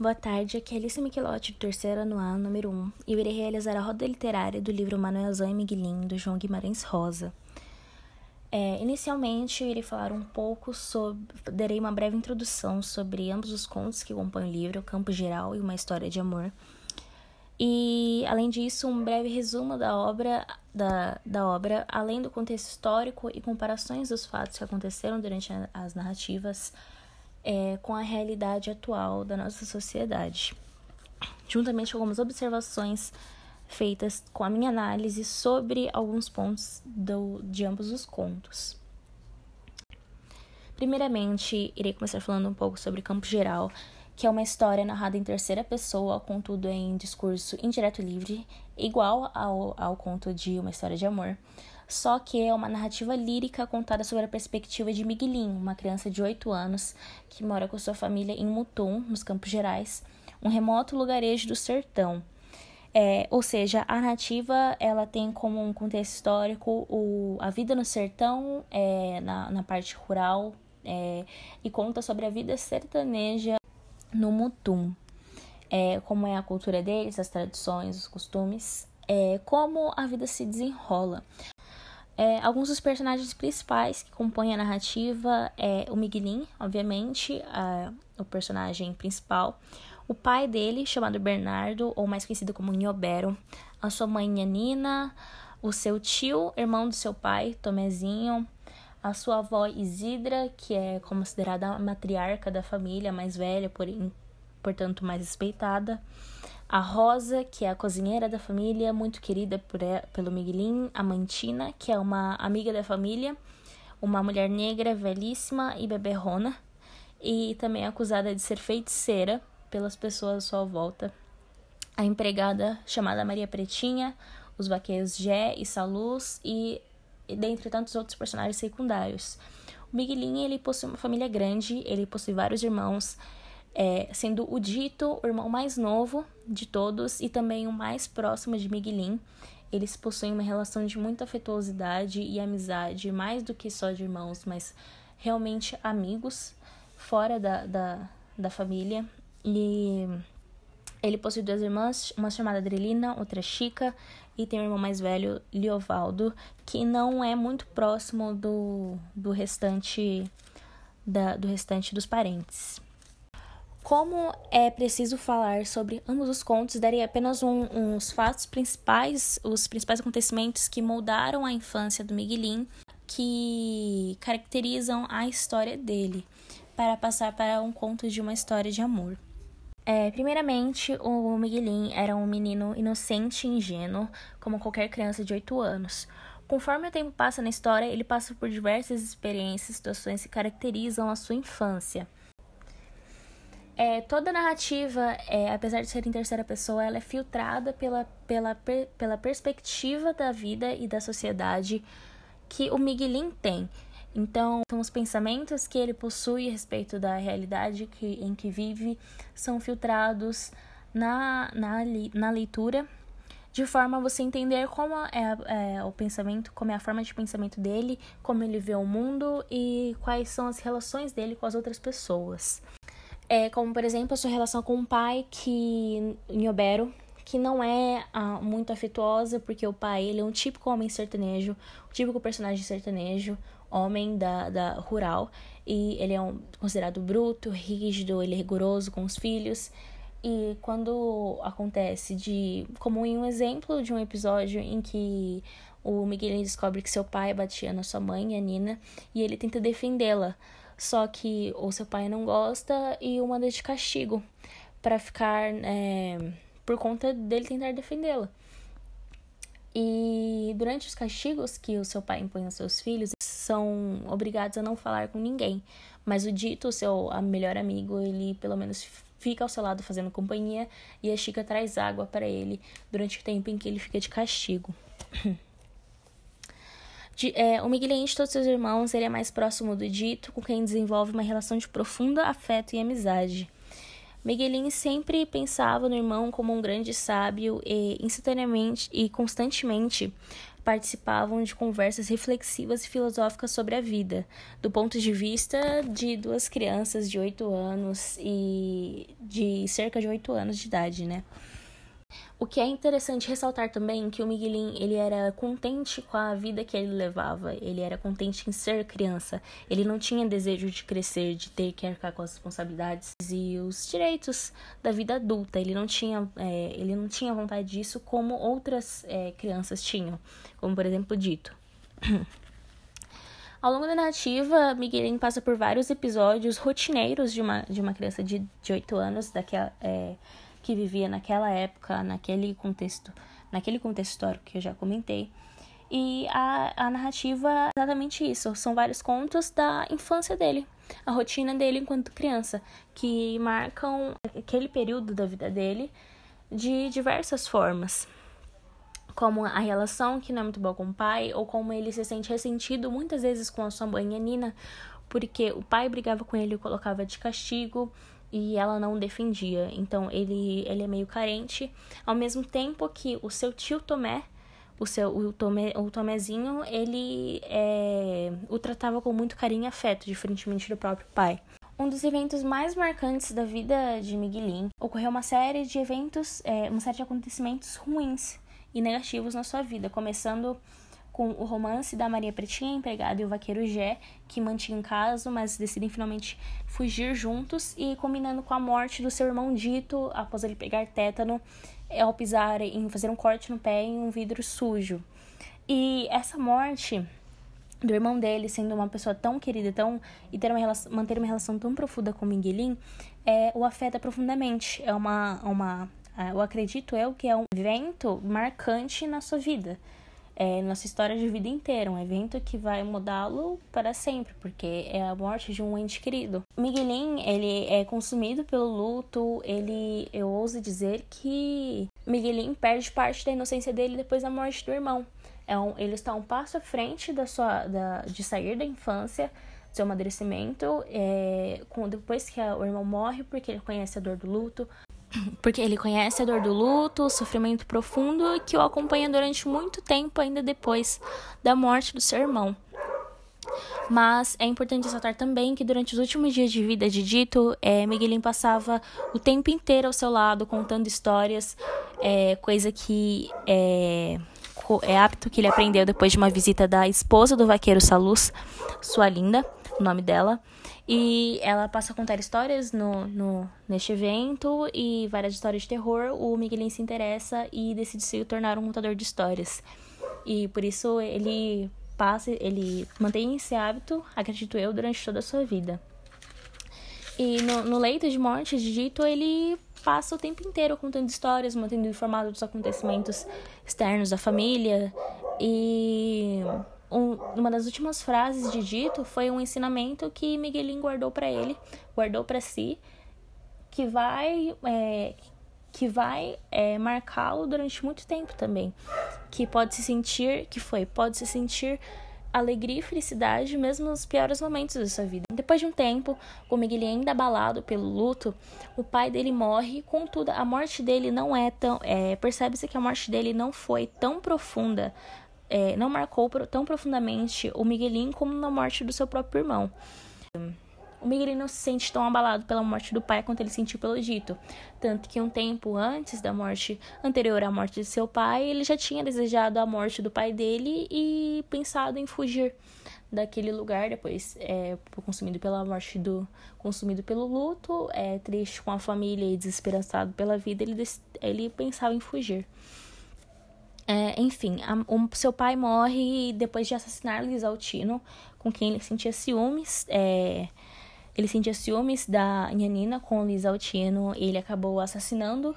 Boa tarde, aqui é Alice Michelotti, do terceiro ano A, número 1, e eu irei realizar a roda literária do livro Manuelzão e Miguelinho, do João Guimarães Rosa. É, inicialmente, eu irei falar um pouco sobre. darei uma breve introdução sobre ambos os contos que compõem o livro, o Campo Geral e Uma História de Amor. E, além disso, um breve resumo da obra, da, da obra, além do contexto histórico e comparações dos fatos que aconteceram durante as narrativas é, com a realidade atual da nossa sociedade, juntamente com algumas observações feitas com a minha análise sobre alguns pontos do, de ambos os contos. Primeiramente, irei começar falando um pouco sobre Campo Geral, que é uma história narrada em terceira pessoa, contudo em discurso indireto livre, igual ao, ao conto de Uma História de Amor, só que é uma narrativa lírica contada sobre a perspectiva de Miguelinho, uma criança de 8 anos que mora com sua família em Mutum, nos Campos Gerais, um remoto lugarejo do sertão. É, ou seja, a narrativa ela tem como um contexto histórico o, a vida no sertão, é, na, na parte rural, é, e conta sobre a vida sertaneja no Mutum. É, como é a cultura deles, as tradições, os costumes, é, como a vida se desenrola. É, alguns dos personagens principais que compõem a narrativa é o Miguelin, obviamente, a, o personagem principal, o pai dele, chamado Bernardo, ou mais conhecido como Niobero, a sua mãe Nina, o seu tio, irmão do seu pai, Tomezinho, a sua avó Isidra, que é considerada a matriarca da família, mais velha, porém, portanto, mais respeitada, a Rosa, que é a cozinheira da família, muito querida por, pelo Miguelin, a Mantina, que é uma amiga da família, uma mulher negra velhíssima e beberrona, e também acusada de ser feiticeira pelas pessoas à sua volta. A empregada chamada Maria Pretinha, os vaqueiros Jé e Saluz e, dentre tantos outros personagens secundários. O Miguelin ele possui uma família grande, ele possui vários irmãos, é, sendo o Dito o irmão mais novo de todos e também o mais próximo de Miguelin. Eles possuem uma relação de muita afetuosidade e amizade, mais do que só de irmãos, mas realmente amigos fora da, da, da família. E ele possui duas irmãs, uma chamada Adrelina, outra Chica, e tem um irmão mais velho, Liovaldo, que não é muito próximo do, do restante da, do restante dos parentes. Como é preciso falar sobre ambos os contos, darei apenas um, uns fatos principais, os principais acontecimentos que moldaram a infância do Miguelin, que caracterizam a história dele, para passar para um conto de uma história de amor. É, primeiramente, o Miguelin era um menino inocente e ingênuo, como qualquer criança de 8 anos. Conforme o tempo passa na história, ele passa por diversas experiências e situações que caracterizam a sua infância. É, toda narrativa, é, apesar de ser em terceira pessoa, ela é filtrada pela, pela, pela perspectiva da vida e da sociedade que o Miguelin tem. Então, os pensamentos que ele possui a respeito da realidade que, em que vive são filtrados na, na, na leitura, de forma a você entender como é, é o pensamento, como é a forma de pensamento dele, como ele vê o mundo e quais são as relações dele com as outras pessoas. É, como, por exemplo, a sua relação com o pai, que Nhobero, que não é ah, muito afetuosa, porque o pai ele é um típico homem sertanejo, um típico personagem sertanejo, homem da, da rural, e ele é um, considerado bruto, rígido, ele é rigoroso com os filhos. E quando acontece de. Como em um exemplo de um episódio em que o Miguel descobre que seu pai batia na sua mãe, a Nina, e ele tenta defendê-la só que o seu pai não gosta e o manda de castigo para ficar é, por conta dele tentar defendê-la. E durante os castigos que o seu pai impõe aos seus filhos, são obrigados a não falar com ninguém. Mas o dito, o seu melhor amigo, ele pelo menos fica ao seu lado fazendo companhia e a Chica traz água para ele durante o tempo em que ele fica de castigo. De, é, o Miguelinho de todos seus irmãos, ele é mais próximo do dito, com quem desenvolve uma relação de profundo afeto e amizade. Miguelinho sempre pensava no irmão como um grande sábio e instantaneamente e constantemente participavam de conversas reflexivas e filosóficas sobre a vida, do ponto de vista de duas crianças de 8 anos e de cerca de 8 anos de idade, né? O que é interessante ressaltar também é que o Miguelin, ele era contente com a vida que ele levava, ele era contente em ser criança, ele não tinha desejo de crescer, de ter que arcar com as responsabilidades e os direitos da vida adulta, ele não tinha, é, ele não tinha vontade disso como outras é, crianças tinham, como por exemplo Dito. Ao longo da narrativa, Miguelin passa por vários episódios rotineiros de uma, de uma criança de, de 8 anos, daquela, é, que vivia naquela época, naquele contexto, naquele contexto histórico que eu já comentei. E a, a narrativa é exatamente isso. São vários contos da infância dele, a rotina dele enquanto criança, que marcam aquele período da vida dele de diversas formas. Como a relação que não é muito boa com o pai, ou como ele se sente ressentido muitas vezes com a sua mãe, a Nina, porque o pai brigava com ele e colocava de castigo, e ela não defendia. Então ele, ele é meio carente, ao mesmo tempo que o seu tio Tomé, o seu o, Tomé, o Tomézinho, ele é, o tratava com muito carinho e afeto, diferentemente do próprio pai. Um dos eventos mais marcantes da vida de Miguelin ocorreu uma série de eventos, é, uma série de acontecimentos ruins e negativos na sua vida, começando com o romance da Maria Pretinha, empregada, e o vaqueiro Gé, que mantinham caso, mas decidem finalmente fugir juntos, e combinando com a morte do seu irmão Dito após ele pegar tétano ao pisar em fazer um corte no pé em um vidro sujo. E essa morte do irmão dele, sendo uma pessoa tão querida tão, e ter uma relação, manter uma relação tão profunda com Miguelin, é, o afeta profundamente. É uma, uma, é, eu acredito eu que é um evento marcante na sua vida é, nossa história de vida inteira, um evento que vai mudá-lo para sempre, porque é a morte de um ente querido. Miguelin, ele é consumido pelo luto, ele, eu ouso dizer que Miguelin perde parte da inocência dele depois da morte do irmão. É um, ele está um passo à frente da sua, da, de sair da infância, seu amadurecimento, é, com, depois que a, o irmão morre, porque ele conhece a dor do luto, porque ele conhece a dor do luto, o sofrimento profundo que o acompanha durante muito tempo ainda depois da morte do seu irmão. Mas é importante ressaltar também que durante os últimos dias de vida de Dito, é, passava o tempo inteiro ao seu lado, contando histórias, é, coisa que é, é apto que ele aprendeu depois de uma visita da esposa do vaqueiro Salus, sua linda, o nome dela. E ela passa a contar histórias no, no, neste evento e várias histórias de terror. O Miguelin se interessa e decide se tornar um contador de histórias. E por isso ele passa, ele mantém esse hábito, acredito eu, durante toda a sua vida. E no, no leito de morte de Dito, ele passa o tempo inteiro contando histórias, mantendo informado dos acontecimentos externos da família. E um, uma das últimas frases de Dito foi um ensinamento que Miguelin guardou para ele, guardou para si, que vai é, que vai é, marcá-lo durante muito tempo também, que pode se sentir, que foi, pode se sentir alegria e felicidade mesmo nos piores momentos da sua vida. Depois de um tempo, com Miguelin ainda abalado pelo luto, o pai dele morre, contudo, a morte dele não é tão. É, Percebe-se que a morte dele não foi tão profunda é, não marcou tão profundamente o Miguelin como na morte do seu próprio irmão. O Miguelin não se sente tão abalado pela morte do pai quanto ele sentiu pelo Dito. Tanto que um tempo antes da morte, anterior à morte de seu pai, ele já tinha desejado a morte do pai dele e pensado em fugir daquele lugar depois é consumido pela morte do consumido pelo luto é triste com a família e desesperançado pela vida ele ele pensava em fugir é, enfim, a, seu pai morre depois de assassinar Liz Altino, com quem ele sentia ciúmes. É, ele sentia ciúmes da Nhanina com Liz Altino e ele acabou assassinando,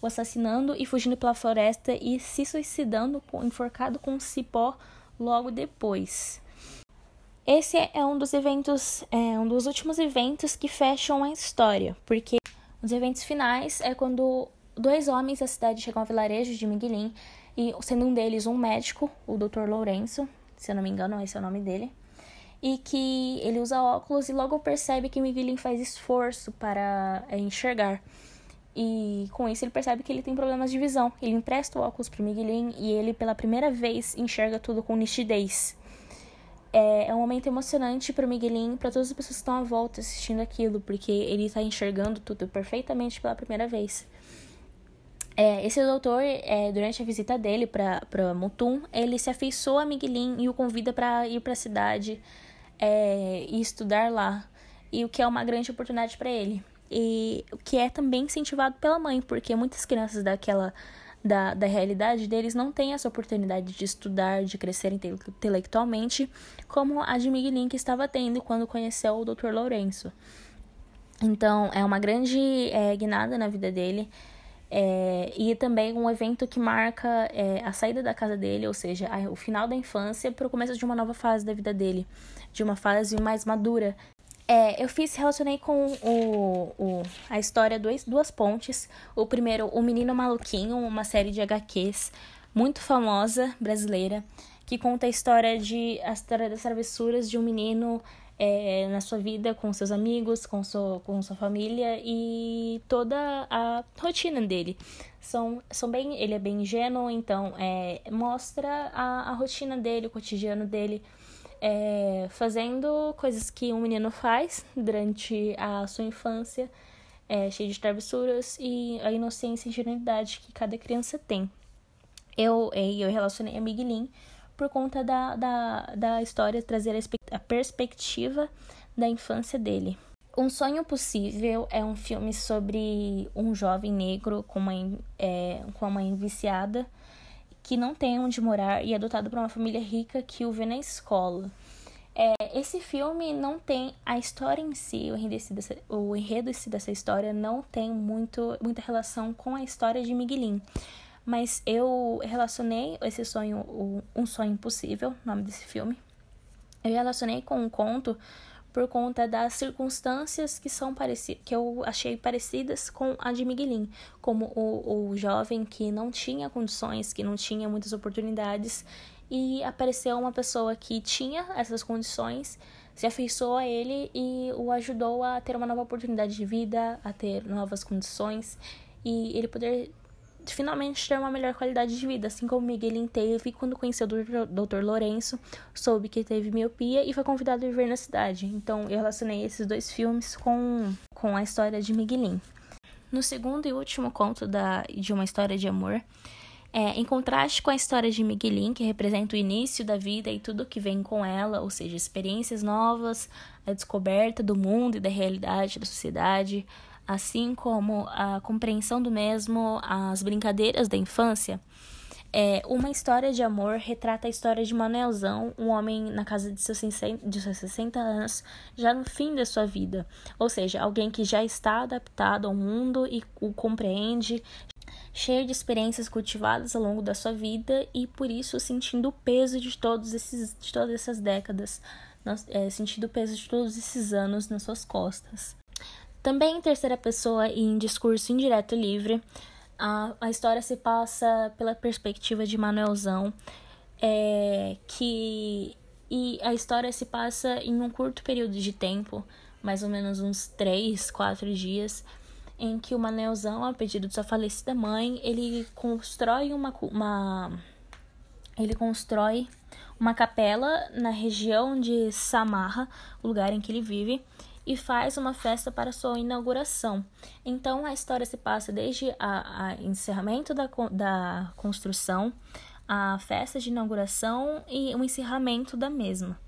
o assassinando e fugindo pela floresta e se suicidando enforcado com um cipó logo depois. Esse é um dos eventos, é um dos últimos eventos que fecham a história, porque os eventos finais é quando dois homens da cidade chegam ao vilarejo de Miguelin e sendo um deles um médico, o Dr. Lourenço, se eu não me engano, esse é o nome dele, e que ele usa óculos e logo percebe que Miguelin faz esforço para é, enxergar. E com isso ele percebe que ele tem problemas de visão. Ele empresta o óculos pro Miguelin e ele pela primeira vez enxerga tudo com nitidez. É, é um momento emocionante pro Miguelin, para todas as pessoas que estão à volta assistindo aquilo, porque ele tá enxergando tudo perfeitamente pela primeira vez. É, esse doutor, é, durante a visita dele para Mutum, ele se afeiçoou a Miguelin e o convida para ir para a cidade é, e estudar lá. E o que é uma grande oportunidade para ele e o que é também incentivado pela mãe, porque muitas crianças daquela da, da realidade deles não têm essa oportunidade de estudar, de crescer intelectualmente, como a de Miguelin que estava tendo quando conheceu o Dr. Lourenço. Então, é uma grande é, guinada na vida dele. É, e também um evento que marca é, a saída da casa dele, ou seja, a, o final da infância para o começo de uma nova fase da vida dele, de uma fase mais madura, é, eu fiz, relacionei com o, o, a história dois, duas pontes. O primeiro, O Menino Maluquinho, uma série de HQs muito famosa, brasileira, que conta a história de a história das travessuras de um menino é, na sua vida com seus amigos, com, sua, com sua família e toda a rotina dele. São, são bem, ele é bem ingênuo, então é, mostra a, a rotina dele, o cotidiano dele é, fazendo coisas que um menino faz durante a sua infância, é, cheio de travessuras e a inocência e ingenuidade que cada criança tem. Eu, eu relacionei a Miguelin por conta da, da, da história trazer a, a perspectiva da infância dele. Um Sonho Possível é um filme sobre um jovem negro com uma, é, com uma mãe viciada que não tem onde morar e é adotado por uma família rica que o vê na escola. É, esse filme não tem a história em si, o enredo, dessa, o enredo dessa história não tem muito, muita relação com a história de Miguelin. Mas eu relacionei esse sonho, Um Sonho Impossível, nome desse filme. Eu relacionei com um conto por conta das circunstâncias que são parecidas, que eu achei parecidas com a de Miguelin, como o, o jovem que não tinha condições, que não tinha muitas oportunidades e apareceu uma pessoa que tinha essas condições, se afeiçoou a ele e o ajudou a ter uma nova oportunidade de vida, a ter novas condições e ele poder finalmente ter uma melhor qualidade de vida, assim como Miguelin teve quando conheceu o Dr. Lourenço, soube que teve miopia e foi convidado a viver na cidade. Então eu relacionei esses dois filmes com, com a história de Miguelin. No segundo e último conto da, de uma história de amor, é, em contraste com a história de Miguelin, que representa o início da vida e tudo que vem com ela, ou seja, experiências novas, a descoberta do mundo e da realidade da sociedade, assim como a compreensão do mesmo, as brincadeiras da infância. É, uma história de amor retrata a história de Manuelzão, um homem na casa de seus, 60, de seus 60 anos, já no fim da sua vida. Ou seja, alguém que já está adaptado ao mundo e o compreende, cheio de experiências cultivadas ao longo da sua vida e por isso sentindo o peso de todos esses de todas essas décadas, é, sentindo o peso de todos esses anos nas suas costas. Também em terceira pessoa e em discurso indireto livre, a, a história se passa pela perspectiva de Manuelzão, é, que e a história se passa em um curto período de tempo, mais ou menos uns três, quatro dias, em que o Manuelzão, a pedido de sua falecida mãe, ele constrói uma, uma ele constrói uma capela na região de Samarra, o lugar em que ele vive, e faz uma festa para sua inauguração. Então a história se passa desde o encerramento da, da construção, a festa de inauguração e o encerramento da mesma.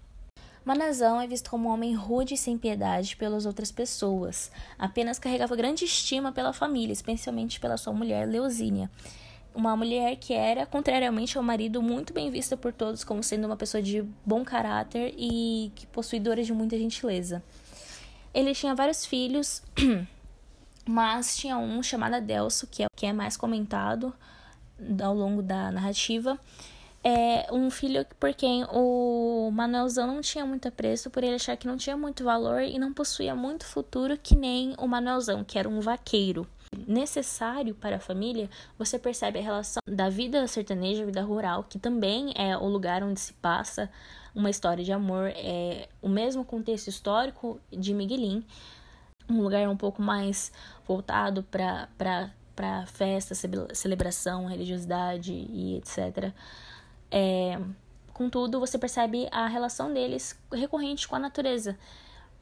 Manazão é visto como um homem rude e sem piedade pelas outras pessoas. Apenas carregava grande estima pela família, especialmente pela sua mulher Leosínia. Uma mulher que era, contrariamente ao marido, muito bem vista por todos como sendo uma pessoa de bom caráter e que possuidora de muita gentileza. Ele tinha vários filhos, mas tinha um chamado Adelso, que é o que é mais comentado ao longo da narrativa. É um filho por quem o Manuelzão não tinha muito apreço, por ele achar que não tinha muito valor e não possuía muito futuro, que nem o Manuelzão, que era um vaqueiro. Necessário para a família, você percebe a relação da vida sertaneja, vida rural, que também é o lugar onde se passa uma história de amor, é o mesmo contexto histórico de Miguelin, um lugar um pouco mais voltado para festa, celebração, religiosidade e etc. É, contudo, você percebe a relação deles recorrente com a natureza,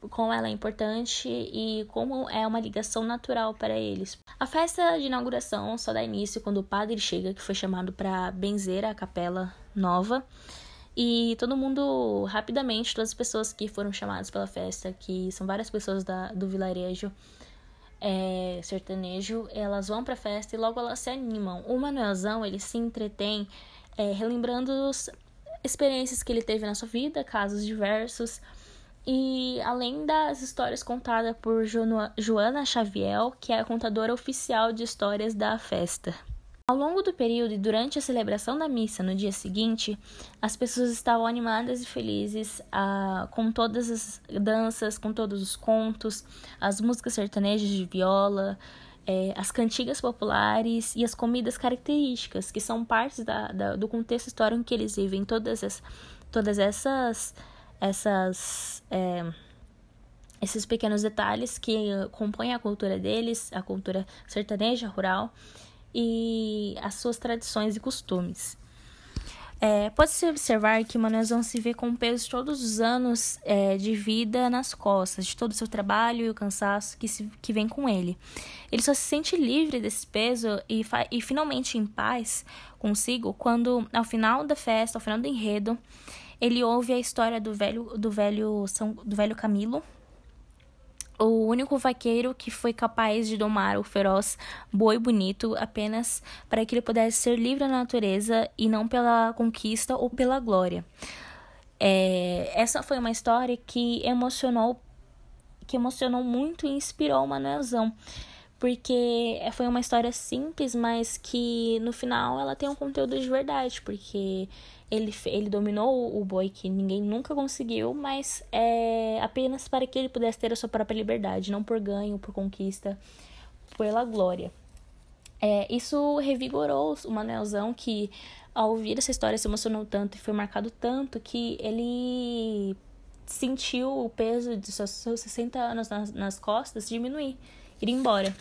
como ela é importante e como é uma ligação natural para eles. A festa de inauguração só dá início quando o padre chega, que foi chamado para benzer a capela nova. E todo mundo, rapidamente, todas as pessoas que foram chamadas pela festa, que são várias pessoas da, do vilarejo é, sertanejo, elas vão pra festa e logo elas se animam. O Manuelzão, ele se entretém é, relembrando as experiências que ele teve na sua vida, casos diversos. E além das histórias contadas por Joana Xavier, que é a contadora oficial de histórias da festa. Ao longo do período e durante a celebração da missa no dia seguinte, as pessoas estavam animadas e felizes ah, com todas as danças, com todos os contos, as músicas sertanejas de viola, eh, as cantigas populares e as comidas características, que são partes da, da, do contexto histórico em que eles vivem. Todas, as, todas essas, essas eh, esses pequenos detalhes que compõem a cultura deles, a cultura sertaneja rural e as suas tradições e costumes. É, Pode-se observar que Manuelzão se vê com o peso de todos os anos é, de vida nas costas, de todo o seu trabalho e o cansaço que, se, que vem com ele. Ele só se sente livre desse peso e, e finalmente em paz consigo quando, ao final da festa, ao final do enredo, ele ouve a história do velho, do velho, São, do velho Camilo, o único vaqueiro que foi capaz de domar o feroz boi bonito apenas para que ele pudesse ser livre da natureza e não pela conquista ou pela glória. É, essa foi uma história que emocionou, que emocionou muito e inspirou o Manuelzão, porque foi uma história simples, mas que no final ela tem um conteúdo de verdade, porque ele, ele dominou o boi que ninguém nunca conseguiu, mas é apenas para que ele pudesse ter a sua própria liberdade, não por ganho, por conquista, pela glória. É, isso revigorou o Manuelzão, que ao ouvir essa história se emocionou tanto e foi marcado tanto que ele sentiu o peso de seus, seus 60 anos nas, nas costas diminuir, ir embora.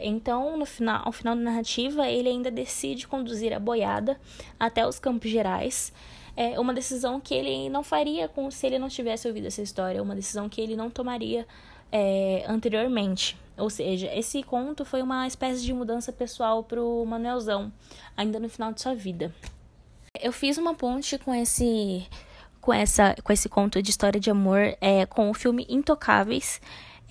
Então, no final, ao final da narrativa, ele ainda decide conduzir a boiada até os Campos Gerais. É uma decisão que ele não faria com, se ele não tivesse ouvido essa história, uma decisão que ele não tomaria é, anteriormente. Ou seja, esse conto foi uma espécie de mudança pessoal para o Manuelzão, ainda no final de sua vida. Eu fiz uma ponte com esse com essa com esse conto de história de amor é, com o filme Intocáveis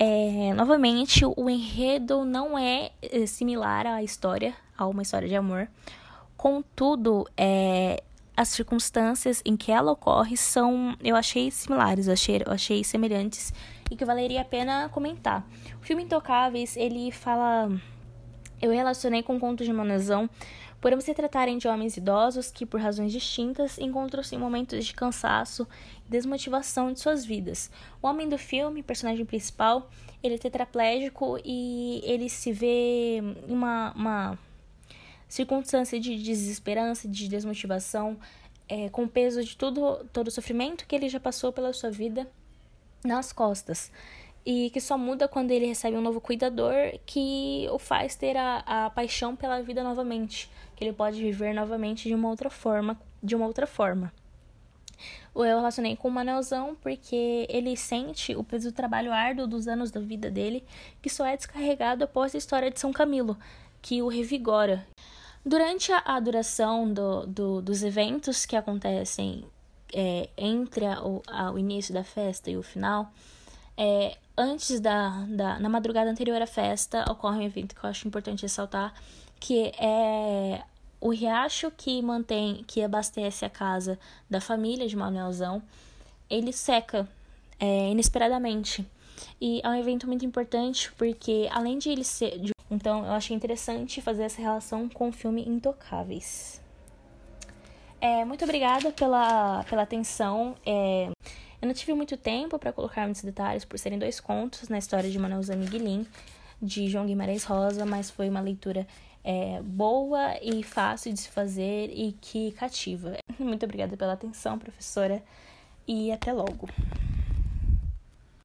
é, novamente, o enredo não é, é similar à história, a uma história de amor. Contudo, é, as circunstâncias em que ela ocorre são, eu achei similares, eu achei, eu achei semelhantes e que valeria a pena comentar. O filme Intocáveis, ele fala. Eu relacionei com o conto de Manezão por se tratarem de homens idosos que, por razões distintas, encontram-se em momentos de cansaço e desmotivação de suas vidas. O homem do filme, personagem principal, ele é tetraplégico e ele se vê em uma, uma circunstância de desesperança, de desmotivação, é, com o peso de tudo, todo o sofrimento que ele já passou pela sua vida nas costas e que só muda quando ele recebe um novo cuidador que o faz ter a, a paixão pela vida novamente, que ele pode viver novamente de uma outra forma, de uma outra forma. Eu relacionei com o Manelzão porque ele sente o peso do trabalho árduo dos anos da vida dele, que só é descarregado após a história de São Camilo, que o revigora. Durante a, duração do, do, dos eventos que acontecem é, entre a, o, a, o início da festa e o final, é, antes da, da. Na madrugada anterior à festa, ocorre um evento que eu acho importante ressaltar, que é o riacho que mantém, que abastece a casa da família de Manuelzão, ele seca é, inesperadamente. E é um evento muito importante porque, além de ele ser. De... Então, eu achei interessante fazer essa relação com o filme Intocáveis. É, muito obrigada pela, pela atenção. É, eu não tive muito tempo para colocar muitos detalhes por serem dois contos na história de Manuel Zamiguilin, de João Guimarães Rosa, mas foi uma leitura é, boa e fácil de se fazer e que cativa. Muito obrigada pela atenção, professora, e até logo.